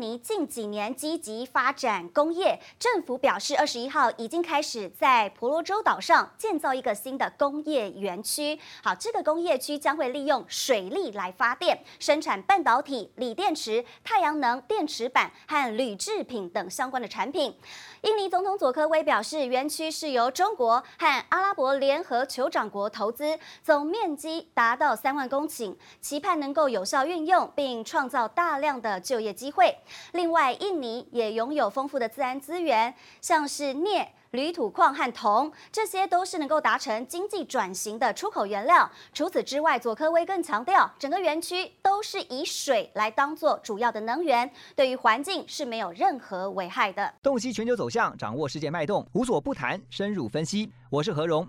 尼近几年积极发展工业，政府表示，二十一号已经开始在婆罗洲岛上建造一个新的工业园区。好，这个工业区将会利用水力来发电，生产半导体、锂电池、太阳能电池板和铝制品等相关的产品。印尼总统佐科威表示，园区是由中国和阿拉伯联合酋长国投资，总面积达到三万公顷，期盼能够有效运用并创造大量的就业机会。另外，印尼也拥有丰富的自然资源，像是镍。铝土矿和铜，这些都是能够达成经济转型的出口原料。除此之外，佐科威更强调，整个园区都是以水来当做主要的能源，对于环境是没有任何危害的。洞悉全球走向，掌握世界脉动，无所不谈，深入分析。我是何荣，